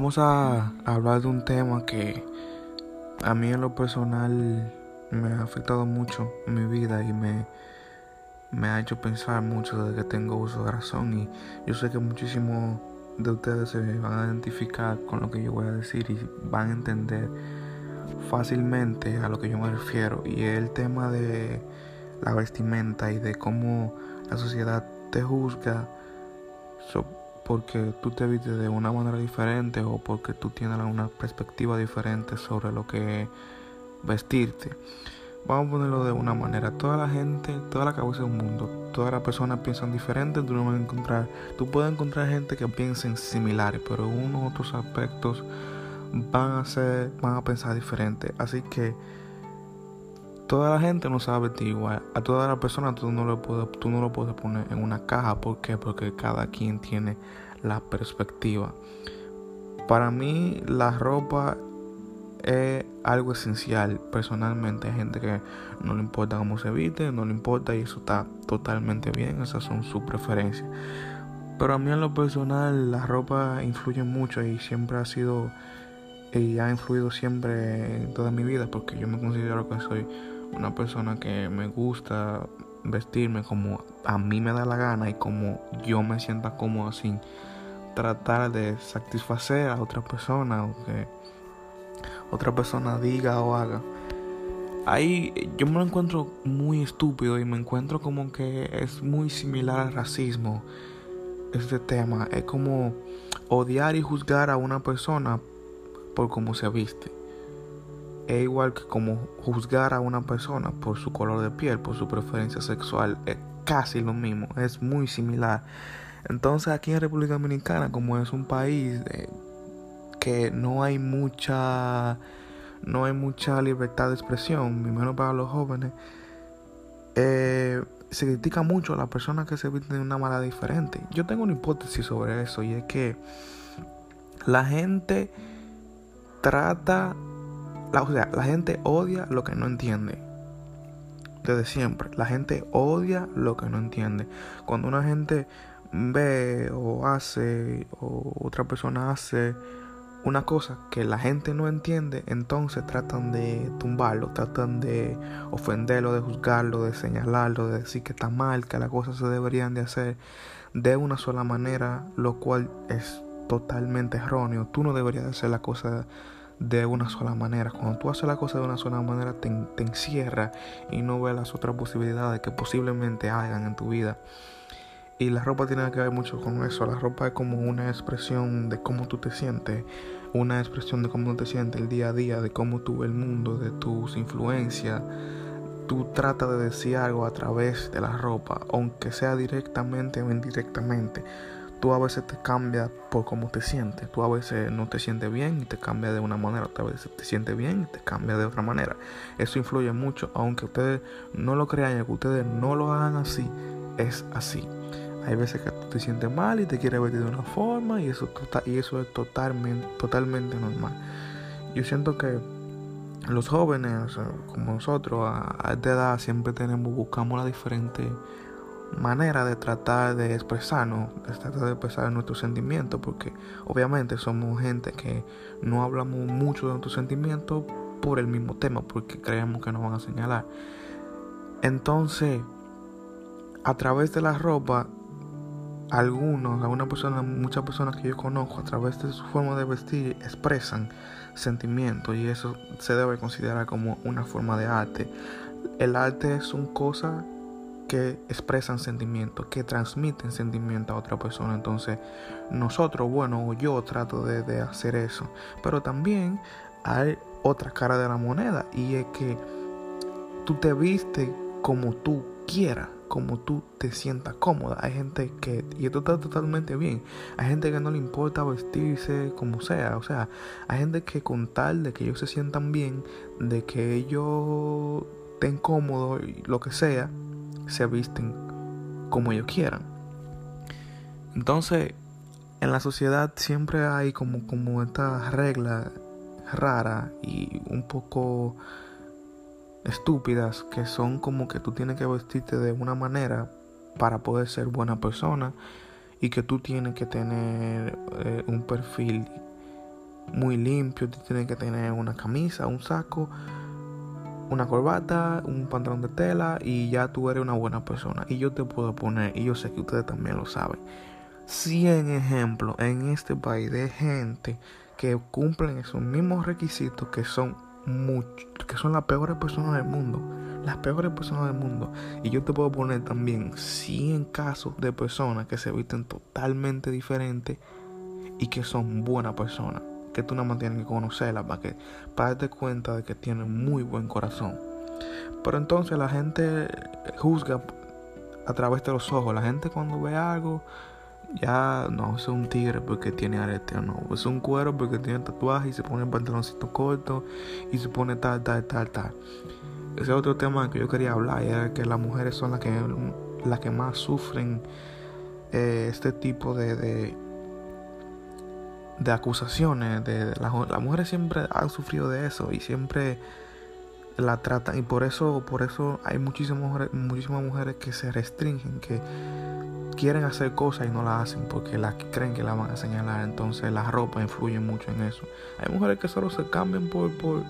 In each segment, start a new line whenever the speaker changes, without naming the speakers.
Vamos a hablar de un tema que a mí en lo personal me ha afectado mucho en mi vida y me, me ha hecho pensar mucho desde que tengo uso de razón y yo sé que muchísimos de ustedes se van a identificar con lo que yo voy a decir y van a entender fácilmente a lo que yo me refiero y es el tema de la vestimenta y de cómo la sociedad te juzga porque tú te vistes de una manera diferente o porque tú tienes una perspectiva diferente sobre lo que vestirte. Vamos a ponerlo de una manera. Toda la gente, toda la cabeza del mundo, todas las personas piensan diferente. Tú no vas a encontrar, tú puedes encontrar gente que piensen similares, pero unos otros aspectos van a ser, van a pensar diferente. Así que toda la gente no sabe vestir igual. A toda la persona tú no, lo puedes, tú no lo puedes poner en una caja. ¿Por qué? Porque cada quien tiene la perspectiva. Para mí la ropa es algo esencial. Personalmente hay gente que no le importa cómo se viste, no le importa y eso está totalmente bien. Esas son sus preferencias. Pero a mí en lo personal la ropa influye mucho y siempre ha sido y ha influido siempre en toda mi vida porque yo me considero que soy una persona que me gusta vestirme como a mí me da la gana y como yo me sienta cómodo sin tratar de satisfacer a otra persona o que otra persona diga o haga. Ahí yo me lo encuentro muy estúpido y me encuentro como que es muy similar al racismo. Este tema es como odiar y juzgar a una persona por cómo se viste es igual que como juzgar a una persona por su color de piel, por su preferencia sexual, es casi lo mismo, es muy similar. Entonces aquí en República Dominicana, como es un país eh, que no hay mucha no hay mucha libertad de expresión, menos para los jóvenes, eh, se critica mucho a las personas que se visten de una manera diferente. Yo tengo una hipótesis sobre eso y es que la gente trata la, o sea, la gente odia lo que no entiende. Desde siempre. La gente odia lo que no entiende. Cuando una gente ve o hace o otra persona hace una cosa que la gente no entiende, entonces tratan de tumbarlo, tratan de ofenderlo, de juzgarlo, de señalarlo, de decir que está mal, que las cosas se deberían de hacer de una sola manera, lo cual es totalmente erróneo. Tú no deberías hacer la cosa de una sola manera. Cuando tú haces la cosa de una sola manera, te, encierra y no ves las otras posibilidades que posiblemente hagan en tu vida. Y la ropa tiene que ver mucho con eso. La ropa es como una expresión de cómo tú te sientes, una expresión de cómo te sientes el día a día, de cómo tú ves el mundo, de tus influencias. Tú tratas de decir algo a través de la ropa, aunque sea directamente o indirectamente tú a veces te cambias por cómo te sientes. Tú a veces no te sientes bien y te cambia de una manera. Otra vez te sientes bien y te cambia de otra manera. Eso influye mucho, aunque ustedes no lo crean y que ustedes no lo hagan así, es así. Hay veces que tú te sientes mal y te quieres vestir de una forma y eso, tota-, y eso es totalmente, totalmente normal. Yo siento que los jóvenes, como nosotros, a esta edad siempre tenemos, buscamos la diferente manera de tratar de expresarnos, de tratar de expresar nuestros sentimientos, porque obviamente somos gente que no hablamos mucho de nuestros sentimientos por el mismo tema, porque creemos que nos van a señalar. Entonces, a través de la ropa, algunos, algunas personas, muchas personas que yo conozco, a través de su forma de vestir, expresan sentimientos y eso se debe considerar como una forma de arte. El arte es una cosa que expresan sentimientos, que transmiten sentimientos a otra persona. Entonces, nosotros, bueno, yo trato de, hacer eso. Pero también hay otra cara de la moneda y es que tú te viste como tú quieras, como tú te sientas cómoda. Hay gente que, y esto está totalmente bien, hay gente que no le importa vestirse como sea. O sea, hay gente que con tal de que ellos se sientan bien, de que ellos estén cómodos lo que sea, se visten como ellos quieran. Entonces, en la sociedad siempre hay como, como esta regla rara y un poco estúpidas que son como que tú tienes que vestirte de una manera para poder ser buena persona y que tú tienes que tener eh, un perfil muy limpio, tú tienes que tener una camisa, un saco, una corbata, un pantalón de tela y ya tú eres una buena persona. Y yo te puedo poner, y yo sé que ustedes también lo saben, 100 ejemplos en este país de gente que cumplen esos mismos requisitos que son que son las peores personas del mundo, las peores personas del mundo. Y yo te puedo poner también 100 casos de personas que se visten totalmente diferentes y que son buenas personas que tú nada más tienes que conocerla para que para darte cuenta de que tiene muy buen corazón. Pero entonces la gente juzga a través de los ojos. La gente cuando ve algo, ya no es un tigre porque tiene arete, no. Es un cuero porque tiene tatuaje y se pone el pantaloncito corto y se pone tal, tal, tal, tal. Ese es otro tema que yo quería hablar, era que las mujeres son las que, las que más sufren eh, este tipo de acusaciones, de, las mujeres siempre han sufrido de eso y siempre la tratan y por eso por eso hay muchísimas mujeres, muchísimas mujeres que se restringen, que quieren hacer cosas y no la hacen porque las creen que la van a señalar, entonces la ropa influye mucho en eso. Hay mujeres que solo se cambian por por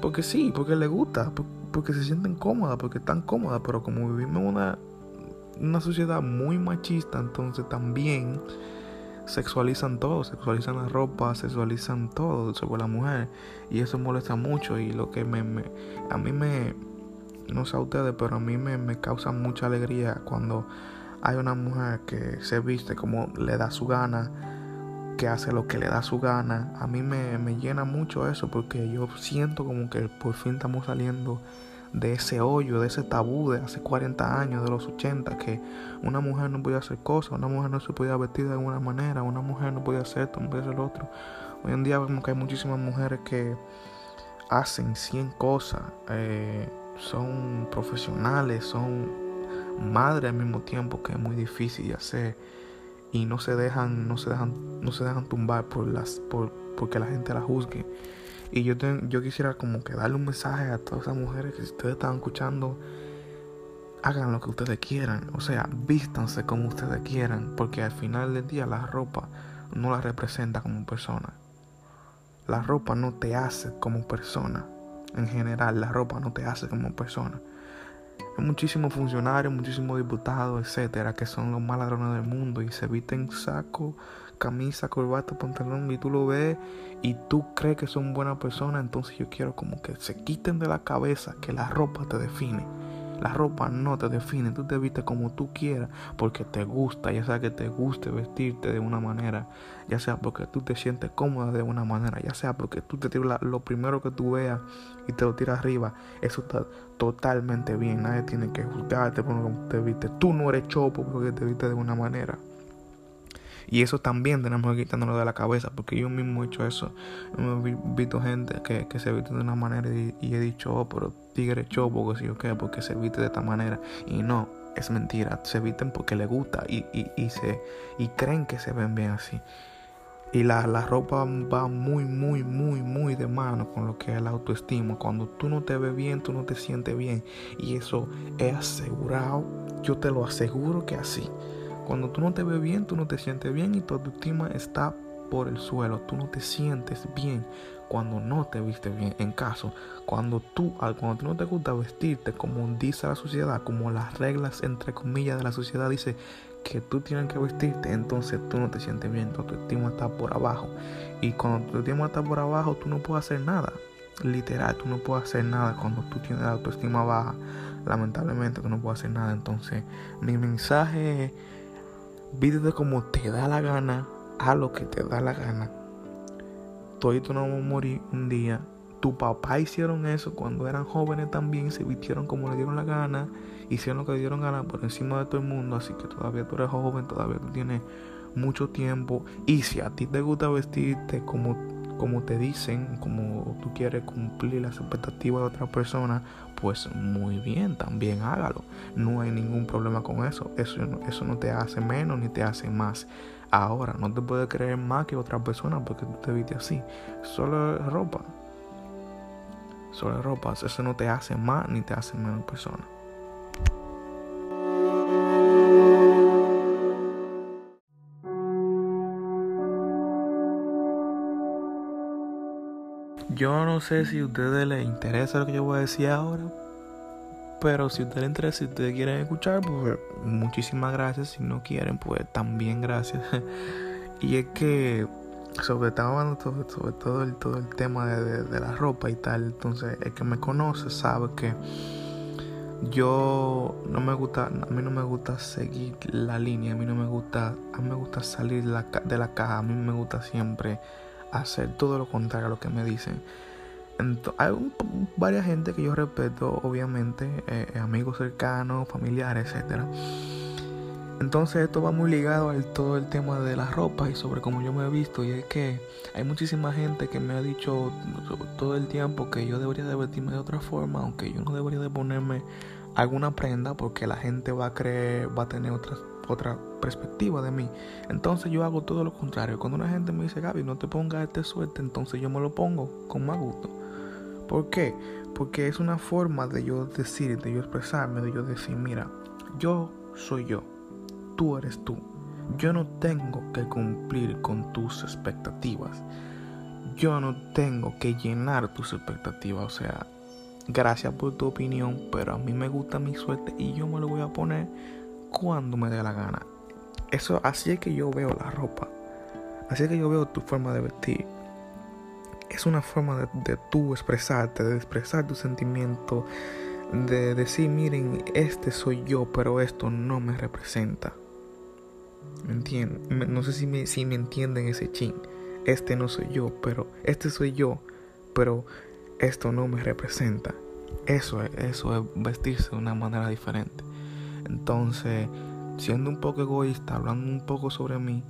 porque sí, porque les gusta, porque se sienten cómodas, porque están cómodas, pero como vivimos en una una sociedad muy machista, entonces también sexualizan todo, sexualizan la ropa, sexualizan todo sobre la mujer y eso molesta mucho y lo que me, a mí me, no sé a ustedes, pero a mí me, me causa mucha alegría cuando hay una mujer que se viste como le da su gana, que hace lo que le da su gana. A mí me, me llena mucho eso porque yo siento como que por fin estamos saliendo de ese hoyo, de ese tabú de hace 40 años, de los 80, que una mujer no podía hacer cosas, una mujer no se podía vestir de alguna manera, una mujer no podía hacer esto, no podía hacer lo otro. Hoy en día vemos que hay muchísimas mujeres que hacen 100 cosas, eh, son profesionales, son madres al mismo tiempo, que es muy difícil de hacer y no se dejan, no se dejan, no se dejan tumbar por las, por, porque la gente la juzgue. Y yo, yo quisiera como que darle un mensaje a todas esas mujeres que si ustedes están escuchando, hagan lo que ustedes quieran. O sea, vístanse como ustedes quieran. Porque al final del día la ropa no la representa como persona. La ropa no te hace como persona. En general, la ropa no te hace como persona. Hay muchísimos funcionarios, muchísimos diputados, etcétera, que son los más ladrones del mundo y se visten saco camisa, corbata, pantalón y tú lo ves y tú crees que son buenas personas, entonces yo quiero como que se quiten de la cabeza que la ropa te define. La ropa no te define, tú te vistes como tú quieras porque te gusta, ya sea que te guste vestirte de una manera, ya sea porque tú te sientes cómoda de una manera, ya sea porque tú te tiras lo primero que tú veas y te lo tiras arriba, eso está totalmente bien, nadie tiene que juzgarte por cómo te vistes, tú no eres chopo porque te vistes de una manera. Y eso también tenemos que quitándolo de la cabeza, porque yo mismo he hecho eso. He visto gente que, se viste de una manera y, he dicho, oh, pero tigre chopo, que sí o qué, porque se viste de esta manera. Y no, es mentira. Se visten porque les gusta y, y, se, y creen que se ven bien así. Y la, la, ropa va muy, muy, muy, muy de mano con lo que es la autoestima. Cuando tú no te ves bien, tú no te sientes bien. Y eso es asegurado. Yo te lo aseguro que así. Cuando tú no te ves bien, tú no te sientes bien y tu autoestima está por el suelo. Tú no te sientes bien cuando no te viste bien. En caso, cuando tú, cuando tú no te gusta vestirte como dice la sociedad, como las reglas entre comillas de la sociedad dice que tú tienes que vestirte, entonces tú no te sientes bien, tu autoestima está por abajo. Y cuando tu autoestima está por abajo, tú no puedes hacer nada. Literal, tú no puedes hacer nada cuando tú tienes la autoestima baja. Lamentablemente, tú no puedes hacer nada. Entonces, mi mensaje Vídete como te da la gana, a lo que te da la gana. tú no vamos a morir un día. Tu papá hicieron eso cuando eran jóvenes también, se vistieron como le dieron la gana, hicieron lo que le dieron gana por encima de todo el mundo, así que todavía tú eres joven, todavía tú tienes mucho tiempo. Y si a ti te gusta vestirte como como te dicen, como tú quieres cumplir las expectativas de otra persona, pues muy bien, también hágalo. No hay ningún problema con eso. Eso, eso no te hace menos ni te hace más. Ahora, no te puedes creer más que otra persona porque tú te viste así. Solo ropa. Solo ropa. Eso no te hace más ni te hace menos persona. Yo no sé si a ustedes les interesa lo que yo voy a decir ahora, pero si a ustedes les interesa, si ustedes quieren escuchar, pues muchísimas gracias. Si no quieren, pues también gracias. y es que sobre, todo, sobre todo el, todo el tema de, de, la ropa y tal. Entonces, el que me conoce sabe que yo no me gusta, a mí no me gusta seguir la línea, a mí no me gusta, a mí me gusta salir la, de la caja, a mí me gusta siempre hacer todo lo contrario a lo que me dicen. hay varias gente que yo respeto, obviamente, eh, amigos cercanos, familiares, etcétera. Entonces esto va muy ligado al todo el tema de la ropa y sobre cómo yo me he visto y es que hay muchísima gente que me ha dicho todo el tiempo que yo debería de vestirme de otra forma, aunque yo no debería de ponerme alguna prenda porque la gente va a creer, va a tener otra, otra perspectiva de mí. Entonces yo hago todo lo contrario. Cuando una gente me dice, Gaby, no te pongas este suerte, entonces yo me lo pongo con más gusto. ¿Por qué? Porque es una forma de yo decir, de yo expresarme, de yo decir, mira, yo soy yo tú eres tú. Yo no tengo que cumplir con tus expectativas. Yo no tengo que llenar tus expectativas. O sea, gracias por tu opinión, pero a mí me gusta mi suerte y yo me lo voy a poner cuando me dé la gana. Eso, así es que yo veo la ropa. Así es que yo veo tu forma de vestir. Es una forma de, de tú expresarte, de expresar tus sentimientos, de decir, miren, este soy yo, pero esto no me representa. ¿Me? No sé si me, si me entienden ese chin. Este no soy yo, pero este soy yo, pero esto no me representa. Eso es, eso es vestirse de una manera diferente. Entonces, siendo un poco egoísta, hablando un poco sobre mí,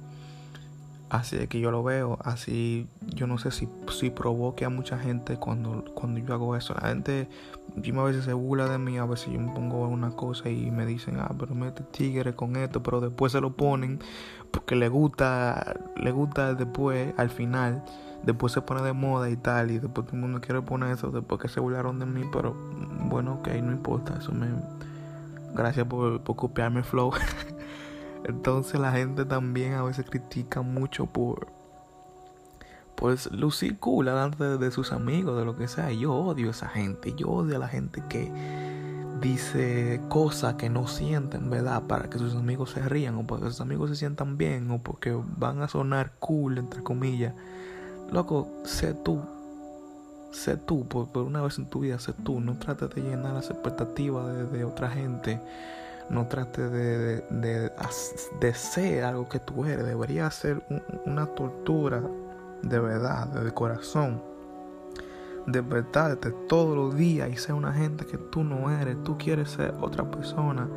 así es que yo lo veo, así yo no sé si, si provoque a mucha gente cuando, cuando yo hago eso. La gente a veces se burla de mí, a veces yo me pongo una cosa y me dicen, ah, pero mete tigre con esto, pero después se lo ponen porque le gusta, le gusta después, al final, después se pone de moda y tal, y después todo el mundo quiere poner eso después que se burlaron de mí, pero bueno, ok, no importa, eso me... Gracias por, copiarme flow. Entonces la gente también a veces critica mucho por pues lucir cool delante de, sus amigos, de lo que sea. Yo odio a esa gente, yo odio a la gente que dice cosas que no sienten, ¿verdad? Para que sus amigos se rían o para que sus amigos se sientan bien o porque van a sonar cool, entre comillas. Loco, sé tú. Sé tú, por, una vez en tu vida, sé tú. No trates de llenar las expectativas de, otra gente. No trates de, de, de, ser algo que tú eres. Debería ser una tortura de verdad, de corazón, despertarte todos los días y ser una gente que tú no eres, tú quieres ser otra persona.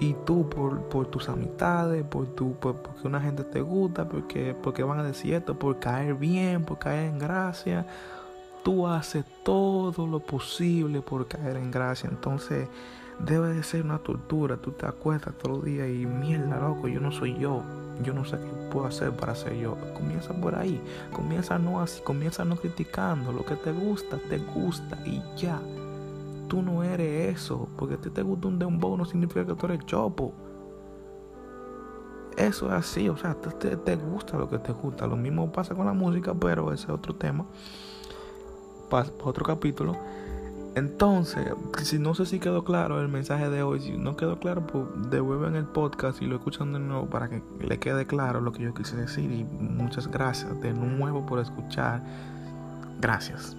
Y tú por, por tus amistades, por tu, porque una gente te gusta, porque, porque van a decir esto, por caer bien, por caer en gracia, tú haces todo lo posible por caer en gracia. Entonces debe de ser una tortura. Tú te acuestas todos los días y mierda, loco, yo no soy yo yo no sé qué puedo hacer para ser yo. Comienza por ahí. Comienza no así, comienza no criticando. Lo que te gusta, te gusta y ya. Tú no eres eso. Porque a ti te gusta un dembow no significa que tú eres chopo. Eso es así, o sea, te, te, gusta lo que te gusta. Lo mismo pasa con la música, pero ese es otro tema. Para otro capítulo. Entonces, si no sé si quedó claro el mensaje de hoy, si no quedó claro, pues devuelven el podcast y lo escuchan de nuevo para que le quede claro lo que yo quise decir. Y muchas gracias de nuevo por escuchar. Gracias.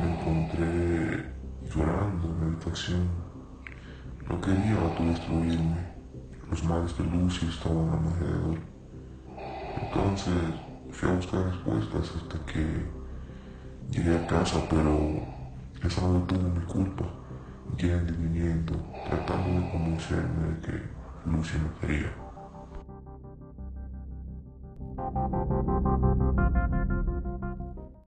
Me encontré llorando en la habitación. No quería autodestruirme los males de Lucy estaban a mi alrededor. Entonces fui a buscar respuestas hasta que llegué a casa, pero eso no tuvo mi culpa. Yendo y viniendo, tratando de convencerme de que Lucy me quería.